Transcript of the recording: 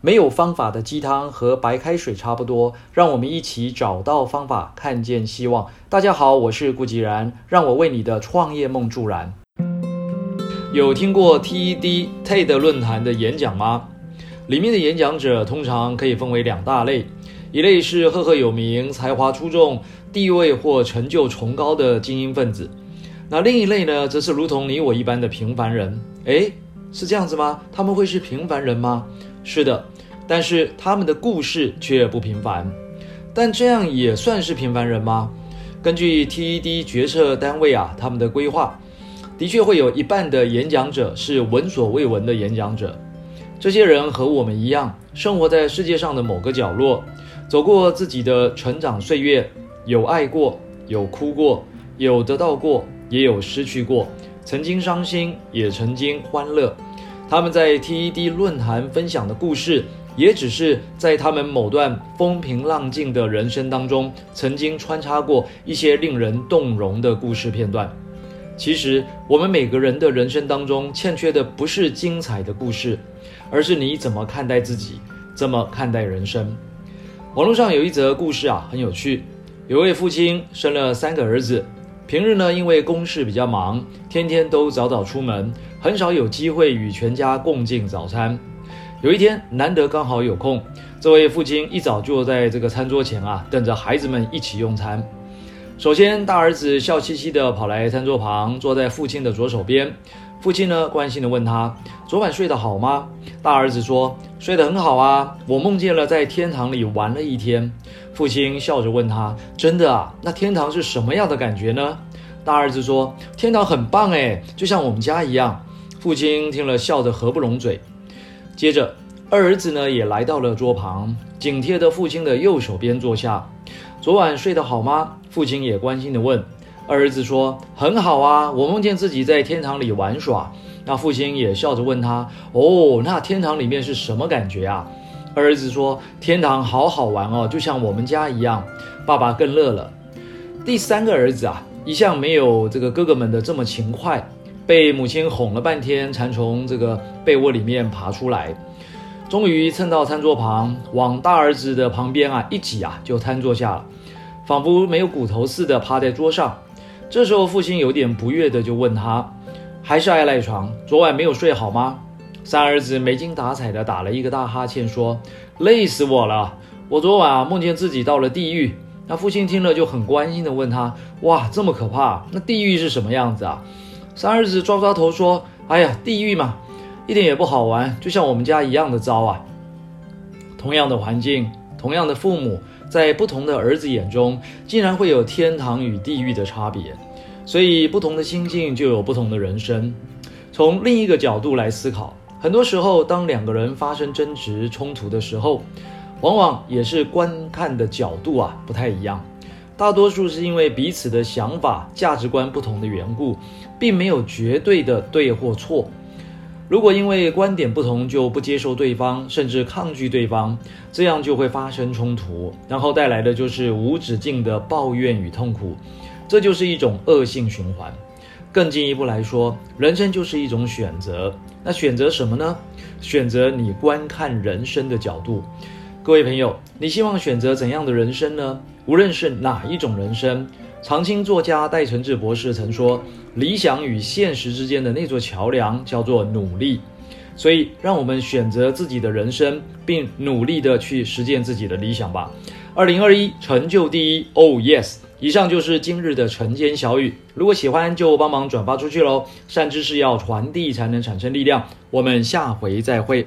没有方法的鸡汤和白开水差不多，让我们一起找到方法，看见希望。大家好，我是顾吉然，让我为你的创业梦助燃。有听过 TED TED 论坛的演讲吗？里面的演讲者通常可以分为两大类，一类是赫赫有名、才华出众、地位或成就崇高的精英分子，那另一类呢，则是如同你我一般的平凡人。诶，是这样子吗？他们会是平凡人吗？是的，但是他们的故事却不平凡。但这样也算是平凡人吗？根据 TED 决策单位啊，他们的规划，的确会有一半的演讲者是闻所未闻的演讲者。这些人和我们一样，生活在世界上的某个角落，走过自己的成长岁月，有爱过，有哭过，有得到过，也有失去过，曾经伤心，也曾经欢乐。他们在 TED 论坛分享的故事，也只是在他们某段风平浪静的人生当中，曾经穿插过一些令人动容的故事片段。其实，我们每个人的人生当中，欠缺的不是精彩的故事，而是你怎么看待自己，怎么看待人生。网络上有一则故事啊，很有趣。有位父亲生了三个儿子。平日呢，因为公事比较忙，天天都早早出门，很少有机会与全家共进早餐。有一天，难得刚好有空，这位父亲一早就在这个餐桌前啊，等着孩子们一起用餐。首先，大儿子笑嘻嘻地跑来餐桌旁，坐在父亲的左手边。父亲呢，关心地问他：“昨晚睡得好吗？”大儿子说：“睡得很好啊，我梦见了在天堂里玩了一天。”父亲笑着问他：“真的啊？那天堂是什么样的感觉呢？”大儿子说：“天堂很棒哎，就像我们家一样。”父亲听了，笑得合不拢嘴。接着，二儿子呢也来到了桌旁，紧贴着父亲的右手边坐下。昨晚睡得好吗？父亲也关心地问。二儿子说：“很好啊，我梦见自己在天堂里玩耍。”那父亲也笑着问他：“哦，那天堂里面是什么感觉啊？”二儿子说：“天堂好好玩哦，就像我们家一样。”爸爸更乐了。第三个儿子啊，一向没有这个哥哥们的这么勤快，被母亲哄了半天，才从这个被窝里面爬出来。终于蹭到餐桌旁，往大儿子的旁边啊一挤啊，就瘫坐下了，仿佛没有骨头似的趴在桌上。这时候父亲有点不悦的就问他：“还是爱赖床？昨晚没有睡好吗？”三儿子没精打采的打了一个大哈欠，说：“累死我了！我昨晚啊梦见自己到了地狱。”那父亲听了就很关心的问他：“哇，这么可怕？那地狱是什么样子啊？”三儿子抓抓头说：“哎呀，地狱嘛，一点也不好玩，就像我们家一样的糟啊。同样的环境，同样的父母，在不同的儿子眼中，竟然会有天堂与地狱的差别。所以，不同的心境就有不同的人生。从另一个角度来思考。”很多时候，当两个人发生争执冲突的时候，往往也是观看的角度啊不太一样。大多数是因为彼此的想法、价值观不同的缘故，并没有绝对的对或错。如果因为观点不同就不接受对方，甚至抗拒对方，这样就会发生冲突，然后带来的就是无止境的抱怨与痛苦，这就是一种恶性循环。更进一步来说，人生就是一种选择。那选择什么呢？选择你观看人生的角度。各位朋友，你希望选择怎样的人生呢？无论是哪一种人生，常青作家戴承志博士曾说，理想与现实之间的那座桥梁叫做努力。所以，让我们选择自己的人生，并努力的去实践自己的理想吧。二零二一，成就第一。Oh yes。以上就是今日的晨间小语，如果喜欢就帮忙转发出去喽。善知识要传递才能产生力量，我们下回再会。